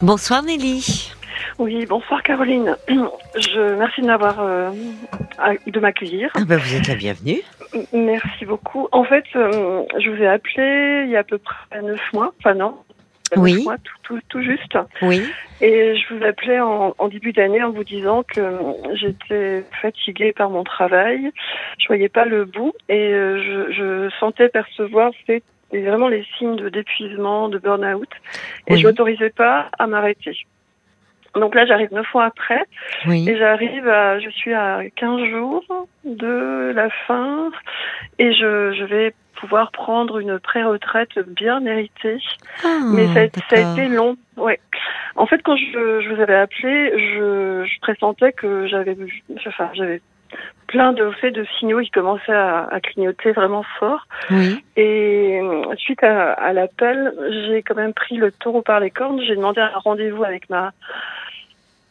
Bonsoir Nelly. Oui, bonsoir Caroline. Je merci de m'avoir euh, de m'accueillir. Ah ben, vous êtes la bienvenue. Merci beaucoup. En fait, euh, je vous ai appelé il y a à peu près neuf mois, enfin non, Oui. neuf mois, tout, tout, tout juste. Oui. Et je vous appelais en, en début d'année en vous disant que euh, j'étais fatiguée par mon travail, je voyais pas le bout et je, je sentais percevoir c'est vraiment les signes de d'épuisement, de burn-out et Oui. je m'autorisais pas à m'arrêter. Donc là, j'arrive neuf mois après Oui. et j'arrive à, je suis à 15 jours de la fin et je, je vais pouvoir prendre une pré-retraite bien méritée. Ah, Mais ça, a- ça a été long, ouais. En fait, quand je, je vous avais appelé, je, je pressentais que j'avais, enfin, j'avais plein de faits de signaux qui commençaient à, à clignoter vraiment fort. Oui. Et euh, suite à, à l'appel, j'ai quand même pris le taureau par les cornes. J'ai demandé un rendez-vous avec ma,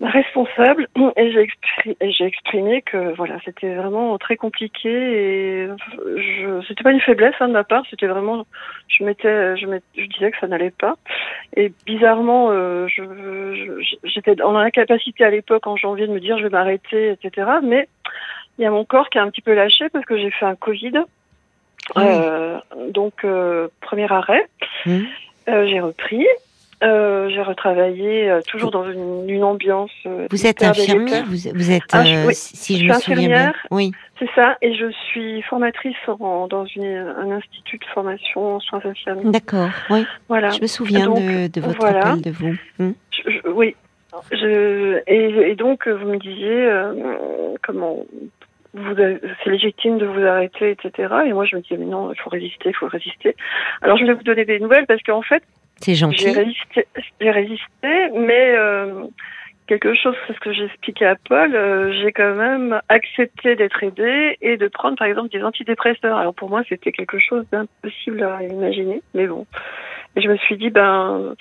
ma responsable et j'ai exprimé, que voilà, c'était vraiment très compliqué et je, c'était pas une faiblesse hein, de ma part, c'était vraiment, je m'étais, je, disais que ça n'allait pas. Et bizarrement, euh, je- j'étais en incapacité à l'époque en janvier de me dire je vais m'arrêter, etc. Mais il y a mon corps qui a un petit peu lâché parce que j'ai fait un Covid. Ah oui. Euh, donc, euh, premier arrêt. Hum. Euh, j'ai repris. J'ai retravaillé toujours dans une, une ambiance. Vous êtes infirmière, vous, vous êtes, Ah, je- oui. si Je je, suis me souviens bien. infirmière. Oui. C'est ça, et je suis formatrice en- dans une, un institut de formation en soins infirmiers. D'accord. Oui. Voilà. Je me souviens Donc, de, de votre voilà. appel de vous. Je- je- oui. Je, et, et donc, vous me disiez euh, comment c'est légitime de vous arrêter, etc. Et moi, je me disais, mais non, il faut résister, il faut résister. Alors, je voulais vous donner des nouvelles parce qu'en fait, C'est j'ai gentil. résisté, j'ai résisté, mais euh, quelque chose, c'est ce que j'ai expliqué à Paul, euh, j'ai quand même accepté d'être aidée et de prendre, par exemple, des antidépresseurs. Alors, pour moi, c'était quelque chose d'impossible à imaginer, mais bon. Et je me suis dit, ben,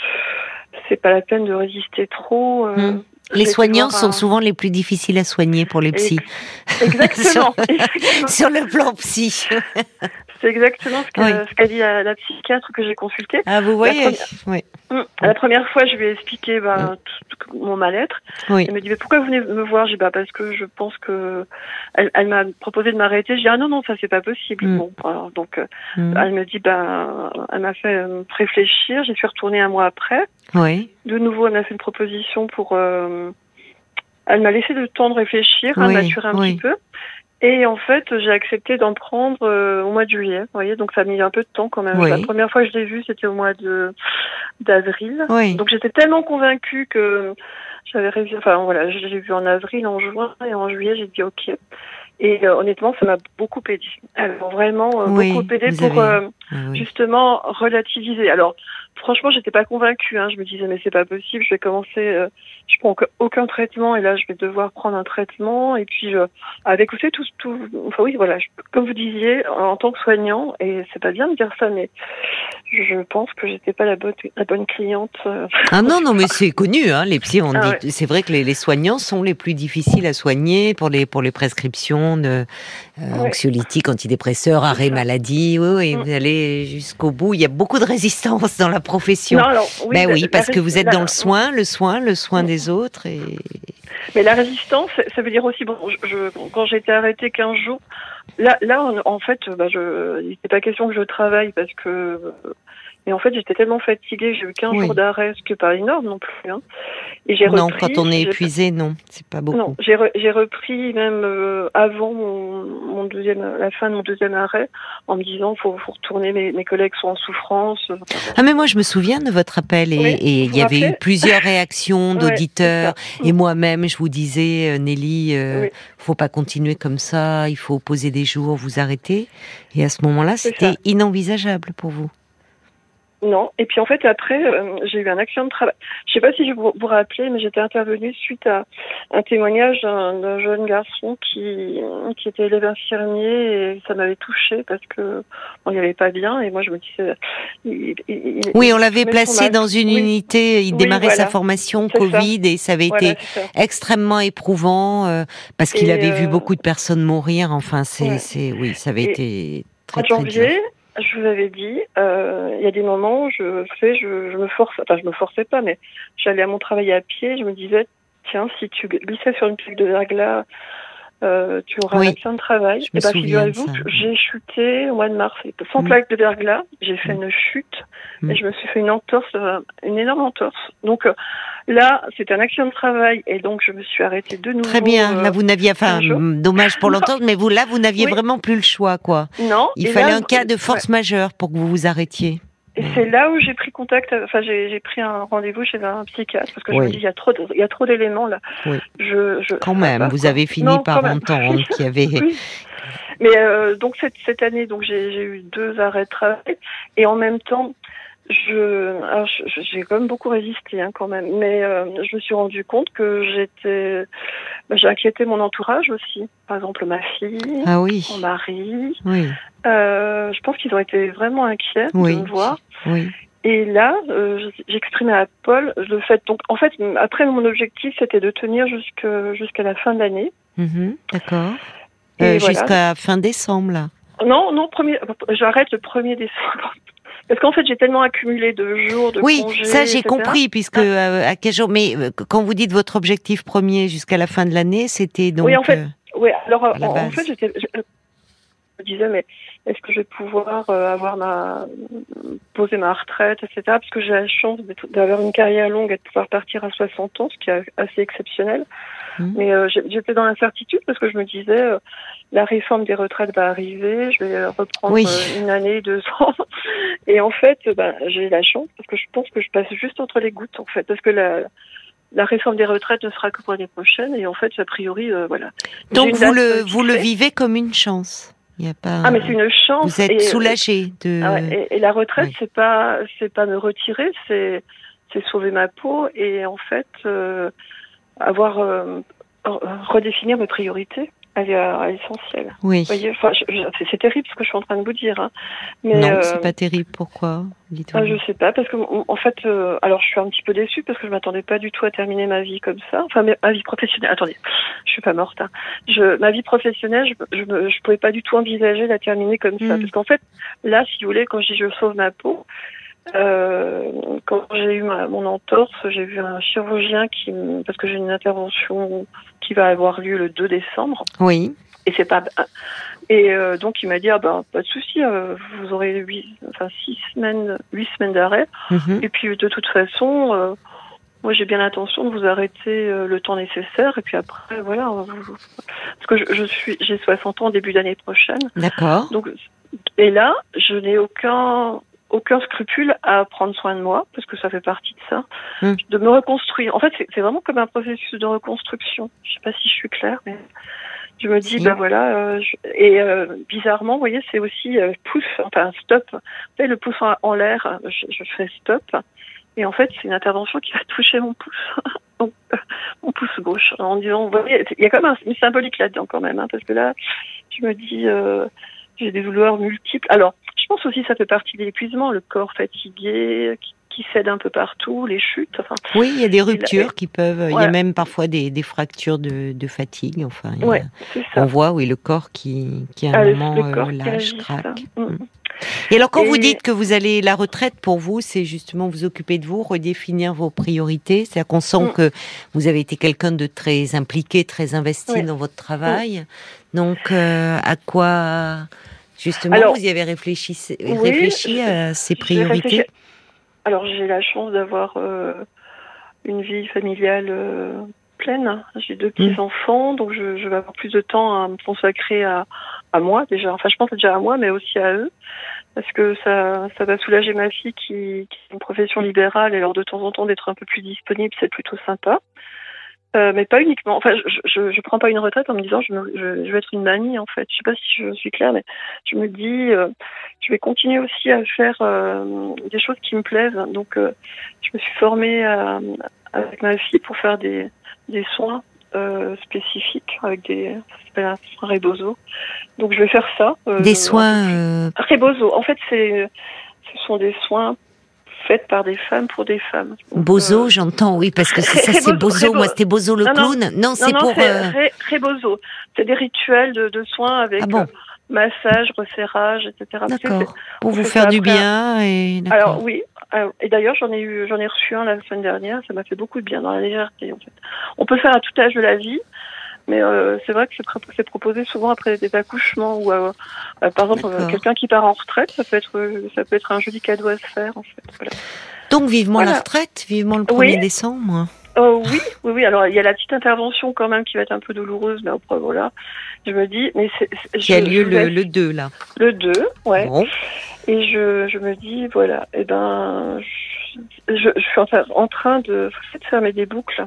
c'est pas la peine de résister trop. euh, Hum. Les soignants sont souvent les plus difficiles à soigner pour les psys. Exactement. Exactement. Sur le plan psy. C'est exactement ce Oui. qu'a dit la, la psychiatre que j'ai consultée. Ah, vous voyez première- Oui. Hum. La première fois, je lui ai expliqué ben, tout, tout mon mal-être. Oui. Elle me dit mais pourquoi vous venez me voir? J'ai bah parce que je pense que elle, elle m'a proposé de m'arrêter. J'ai dit ah non non ça c'est pas possible. Mm. Bon alors donc euh, elle me dit ben elle m'a fait euh, réfléchir. J'y suis retournée un mois après. Oui. De nouveau elle m'a fait une proposition pour. euh, elle m'a laissé le temps de réfléchir, Oui, maturer un oui. petit peu. Et en fait, j'ai accepté d'en prendre euh, au mois de juillet. Vous voyez, donc ça a mis un peu de temps quand même. Oui. La première fois que je l'ai vu, c'était au mois de d'avril. Oui. Donc j'étais tellement convaincue que j'avais réussi. Enfin voilà, je l'ai vu en avril, en juin et en juillet, j'ai dit ok. Et euh, honnêtement, ça m'a beaucoup aidé. Alors vraiment euh, Oui, beaucoup aidé pour avez- euh, Ah justement relativiser. Alors franchement, j'étais pas convaincue. Hein. Je me disais mais c'est pas possible. Je vais commencer. euh, je prends aucun- traitement et là je vais devoir prendre un traitement et puis euh, avec vous savez tout tout. Enfin oui voilà. je- comme vous disiez en tant que soignant et c'est pas bien de dire ça mais je pense que j'étais pas la bonne la bonne cliente. euh, Ah non, non, mais c'est connu, hein, les psys, on Ah dit, c'est vrai que les, les soignants sont les plus difficiles à soigner pour les, pour les prescriptions de euh, Ouais. anxiolytiques, antidépresseurs, arrêt maladie, oui, oui, Mm. vous allez jusqu'au bout. Il y a beaucoup de résistance dans la profession. Non, alors, oui, ben la- oui, la parce que vous êtes dans le soin, le soin, le soin Mm. des autres. Et... Mais la résistance, ça veut dire aussi, bon, je, je- quand j'ai été arrêtée 15 jours, là, là en, en fait, bah, je, il n'était pas question que je travaille parce que. Mais en fait, j'étais tellement fatiguée, j'ai eu 15 Oui. jours d'arrêt, ce qui n'est pas énorme non plus. Hein. Et j'ai Non, repris. quand on est épuisé, non, c'est pas beaucoup. Non, j'ai re- j'ai repris même euh, avant mon, mon deuxième, la fin de mon deuxième arrêt, en me disant faut, faut retourner, mes, mes collègues sont en souffrance. Ah mais moi je me souviens de votre appel et, Oui, et il y avait eu plusieurs réactions d'auditeurs et moi-même je vous disais euh, Nelly euh, Oui. faut pas continuer comme ça il faut poser des jours vous arrêter et à ce moment-là c'était inenvisageable pour vous Non. Et puis en fait après euh, j'ai eu un accident de travail. Je sais pas si je vous, vous rappelez, mais j'étais intervenue suite à un témoignage d'un jeune garçon qui qui était élève infirmier et ça m'avait touchée parce que on n'y allait pas bien et moi je me disais. il- il- oui on l'avait placé dans une Oui. unité il Oui, démarrait sa formation ça. Covid et ça avait Voilà, été extrêmement éprouvant euh, parce qu'il avait vu euh, beaucoup de personnes mourir enfin c'est ouais. c'est oui ça avait Et- été En très dur janvier, je vous avais dit, euh, il y a des moments où je fais, je, je me force, enfin je me forçais pas, mais j'allais à mon travail à pied, je me disais, tiens, si tu glissais sur une plaque de verglas, euh, tu auras Oui. un accident de travail. Je Et bah, souviens de figurez-vous j'ai chuté au mois de mars, sans Mm. plaque de verglas, j'ai fait Mm. une chute Mm. et je me suis fait une entorse, euh, une énorme entorse. Donc euh, là, c'était un accident de travail et donc je me suis arrêtée de nouveau. Très bien. euh, Là, vous n'aviez, enfin, dommage pour l'entendre, mais vous, là, vous n'aviez Oui. vraiment plus le choix, quoi. non. Il fallait là, un cas de ouais. force majeure pour que vous vous arrêtiez. Et c'est là où j'ai pris contact, enfin j'ai pris un rendez-vous chez un psychiatre parce que je Oui. me dis il y a trop de, il y a trop d'éléments là. Oui. Je, je, Quand même, va, vous quoi. avez fini Non, par entendre qu'il y avait. Oui. Mais euh, donc cette cette année donc j'ai eu deux arrêts de travail et en même temps je alors, j'ai quand même beaucoup résisté hein, quand même mais euh, je me suis rendu compte que j'étais bah, j'ai inquiété mon entourage aussi par exemple ma fille Ah oui, mon mari oui, euh, je pense qu'ils ont été vraiment inquiets Oui. de me voir oui. Et là, euh, j'exprimais à Paul le fait. Donc, en fait, après, mon objectif, c'était de tenir jusqu'à la fin de l'année. Mhm, D'accord. Euh, voilà. Jusqu'à fin décembre, là. Non, non, premier. J'arrête le 1er décembre. Parce qu'en fait, j'ai tellement accumulé de jours de Oui, congés, ça j'ai compris, puisque euh, à quel jour. Mais euh, quand vous dites votre objectif premier jusqu'à la fin de l'année, c'était donc. Oui, en fait, euh, Oui, alors la en, fait, j'étais, je me disais, mais est-ce que je vais pouvoir euh, avoir ma poser ma retraite, etc. Parce que j'ai la chance d'avoir une carrière longue et de pouvoir partir à 60 ans, ce qui est assez exceptionnel. Mhm. Mais euh, j'étais dans l'incertitude parce que je me disais, euh, la réforme des retraites va arriver, je vais euh, reprendre Oui. euh, une année, deux ans. Et en fait, ben, j'ai la chance parce que je pense que je passe juste entre les gouttes, en fait, parce que la la réforme des retraites ne sera que pour l'année prochaine et en fait, a priori, euh, voilà. Donc vous le vous le vivez comme une chance. Il y a pas. Ah mais c'est une chance. Vous êtes soulagé de. Ah ouais, et, et la retraite, Oui. c'est pas c'est pas me retirer, c'est c'est sauver ma peau et en fait euh, avoir euh, re- redéfinir mes priorités à, à l'essentiel. Oui. Vous voyez, enfin, c'est- terrible ce que je suis en train de vous dire, hein. mais non, euh, c'est pas terrible. Pourquoi Dites-moi. ah, je sais pas parce que en fait, euh, alors je suis un petit peu déçue parce que je m'attendais pas du tout à terminer ma vie comme ça, enfin ma vie professionnelle. Attendez, je suis pas morte. Hein. Je, ma vie professionnelle, je, je, je pouvais pas du tout envisager la terminer comme ça Mm. parce qu'en fait, là, si vous voulez, quand je dis je sauve ma peau, euh, quand j'ai eu ma, mon entorse, j'ai vu un chirurgien qui, parce que j'ai une intervention qui va avoir lieu le 2 décembre. Oui. Et c'est pas et euh, donc il m'a dit ah ben pas de souci euh, vous aurez huit enfin six semaines huit semaines d'arrêt Mhm. et puis de toute façon euh, moi j'ai bien l'intention de vous arrêter euh, le temps nécessaire et puis après voilà parce que je, je suis j'ai 60 ans au début d'année prochaine D'accord. donc et là je n'ai aucun aucun scrupule à prendre soin de moi parce que ça fait partie de ça Mm. de me reconstruire. En fait c'est vraiment comme un processus de reconstruction. Je sais pas si je suis claire mais je me dis ben voilà euh, je- et euh, bizarrement vous voyez c'est aussi euh, pouce enfin stop. Vous le pouce en, en l'air je, je fais stop. Et en fait c'est une intervention qui va toucher mon pouce. Donc, euh, mon pouce gauche en disant vous voyez il y a quand même un, une symbolique là-dedans quand même hein, parce que là je me dis j'ai des douleurs multiples. Alors je pense aussi que ça fait partie de l'épuisement le corps fatigué qui, qui cède un peu partout les chutes enfin Oui, il y a des ruptures qui peuvent. Il y a même parfois des, des fractures de, de fatigue. Enfin, a- ça on voit oui le corps qui qui à un Ah, moment euh, lâche, craque. ça. Mm. Et alors quand vous dites que vous allez la retraite pour vous, c'est justement vous occuper de vous, redéfinir vos priorités. C'est-à-dire qu'on sent Mm. que vous avez été quelqu'un de très impliqué, très investi dans votre travail. Donc euh, à quoi justement Alors, vous y avez réfléchi, oui, réfléchi à ces priorités? Alors j'ai la chance d'avoir euh, une vie familiale euh, pleine. J'ai deux petits enfants, donc je, je vais avoir plus de temps à me consacrer à, à moi déjà. Enfin, je pense déjà à moi, mais aussi à eux, parce que ça, ça va soulager ma fille qui, qui a une profession libérale et alors de temps en temps d'être un peu plus disponible, c'est plutôt sympa. Euh, mais pas uniquement. Enfin, je, je, je prends pas une retraite en me disant je, me- je, je vais être une mamie en fait. Je sais pas si je suis claire, mais je me dis euh, je vais continuer aussi à faire euh, des choses qui me plaisent. Donc, euh, je me suis formée à- avec ma fille pour faire des, des soins spécifiques avec des ça s'appelle un Rebozo. Donc, je vais faire ça. Des soins Rebozo. En fait, c'est ce sont des soins faits par des femmes pour des femmes. Donc, Bozo, euh, j'entends, oui, parce que c'est ça, c'est Bozo. Moi, c'était Bozo le Non, clown. Non, non, c'est pour. euh, Ré- Rebozo. C'est des rituels de, de soins avec Ah bon euh, massage, resserrage, etc. D'accord. Pour vous faire du bien et. Alors oui. Et d'ailleurs, j'en ai eu, j'en ai reçu un la semaine dernière. Ça m'a fait beaucoup de bien dans la légèreté. En fait, on peut faire à tout âge de la vie. Mais euh, c'est vrai que c'est proposé souvent après des accouchements ou euh, euh, par exemple quelqu'un qui part en retraite, ça peut être ça peut être un joli cadeau à se faire en fait. Voilà. Donc vivement la retraite, vivement le 1er décembre. Oh, oui, oui, oui. Alors il y a la petite intervention quand même qui va être un peu douloureuse, mais après voilà, je me dis, mais c'est qui a lieu le, le, 2 là. Le 2, ouais. Et je, je me dis voilà, et eh ben je, je, suis en, en train de, de fermer des boucles.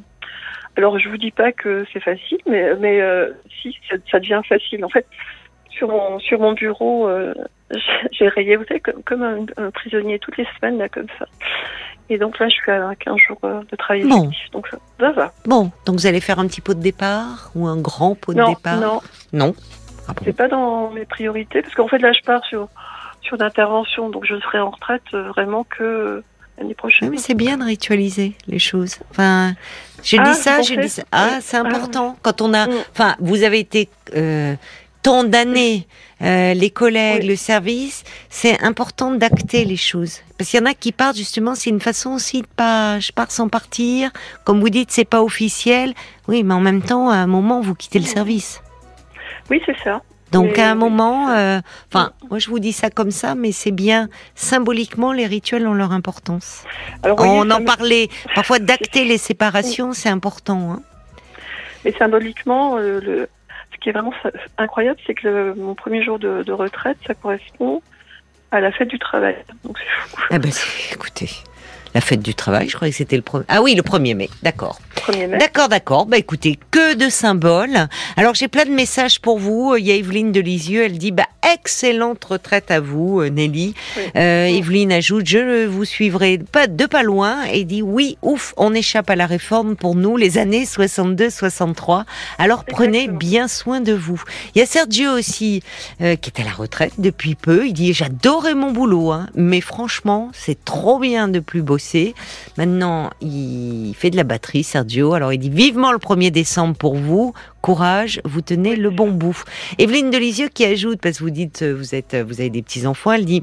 Alors je vous dis pas que c'est facile, mais mais euh, si ça, devient facile. En fait, sur mon sur mon bureau, euh, j'ai rayé, vous savez, comme, comme un, prisonnier toutes les semaines là comme ça. Et donc là, je suis à 15 jours euh, de travail bon. donc ça, va. Bon, donc vous allez faire un petit pot de départ ou un grand pot de départ Non, non. Ah c'est pas dans mes priorités parce qu'en fait là, je pars sur sur d'intervention, donc je serai en retraite vraiment que l'année prochaine. mais c'est bien de ritualiser les choses. Enfin, je ah, dis ça, je dis ça. Ah, c'est important. Quand on a, mm. enfin, vous avez été euh, tant d'années, euh, les collègues, le service, c'est important d'acter les choses. Parce qu'il y en a qui partent justement, c'est une façon aussi de pas, je pars sans partir. Comme vous dites, c'est pas officiel. Oui, mais en même temps, à un moment, vous quittez le mm. service. Oui, c'est ça. Donc à un moment, euh, enfin, moi je vous dis ça comme ça, mais c'est bien symboliquement les rituels ont leur importance. On en parlait parfois d'acter les séparations, c'est important. Hein. Mais symboliquement, euh, le, ce qui est vraiment incroyable, c'est que mon premier jour de, retraite, ça correspond à la fête du travail. Donc. Ah ben, écoutez, la fête du travail, je croyais que c'était le premier. Ah oui, le 1er mai, d'accord. D'accord, d'accord. Bah écoutez, que de symboles. Alors j'ai plein de messages pour vous. Il y a Evelyne de Lisieux, elle dit bah excellente retraite à vous, euh, Nelly. Euh, Evelyne ajoute je vous suivrai pas de pas loin et dit oui, ouf, on échappe à la réforme pour nous les années 62-63. Alors prenez bien soin de vous. Il y a Sergio aussi euh, qui est à la retraite depuis peu. Il dit j'adorais mon boulot, hein, mais franchement c'est trop bien de plus bosser Maintenant, il fait de la batterie, Sergio. Alors, il dit vivement le 1er décembre pour vous. Courage, vous tenez le bon bout. Evelyne Delisieux qui ajoute, parce que vous dites, vous êtes, vous avez des petits enfants, elle dit.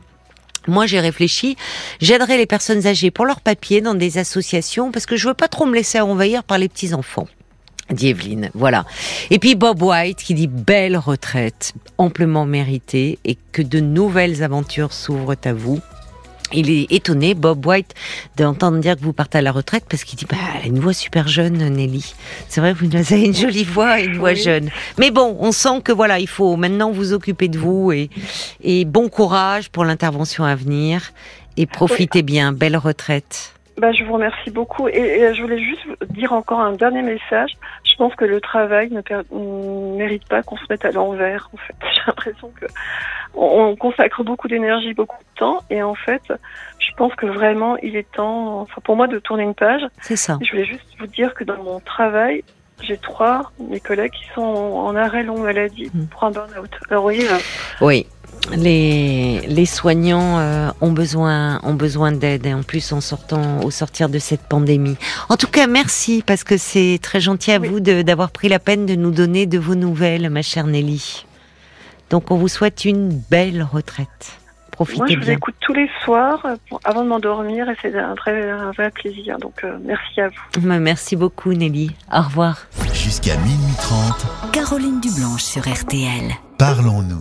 Moi, j'ai réfléchi. J'aiderai les personnes âgées pour leurs papiers dans des associations parce que je veux pas trop me laisser envahir par les petits enfants dit Evelyne. Voilà. Et puis Bob White qui dit belle retraite, amplement méritée et que de nouvelles aventures s'ouvrent à vous. Il est étonné, Bob White, d'entendre dire que vous partez à la retraite parce qu'il dit, bah, elle a une voix super jeune, Nelly. C'est vrai, vous avez une jolie voix et une voix jeune. Mais bon, on sent que voilà, il faut maintenant vous occuper de vous et, et bon courage pour l'intervention à venir et profitez bien. Belle retraite. Bah, je vous remercie beaucoup. Et, je voulais juste dire encore un dernier message. Je pense que le travail ne, mérite pas qu'on se mette à l'envers. En fait, l'impression que on, consacre beaucoup d'énergie, beaucoup de temps, et en fait, je pense que vraiment, il est temps, enfin pour moi, de tourner une page. C'est ça. Je voulais juste vous dire que dans mon travail, j'ai trois mes collègues qui sont en arrêt long maladie hmm. pour un burn-out. Alors, vous voyez. Oui les, les soignants euh, ont besoin ont besoin d'aide et en plus en sortant au sortir de cette pandémie. En tout cas, merci parce que c'est très gentil à vous d'avoir pris la peine de nous donner de vos nouvelles, ma chère Nelly. Donc on vous souhaite une belle retraite. Profitez Moi, je vous écoute tous les soirs avant de m'endormir et c'est un vrai, un vrai plaisir. Donc euh, merci à vous. Merci beaucoup Nelly. Au revoir. Jusqu'à minuit 30. Caroline Dublanche sur RTL. Parlons-nous.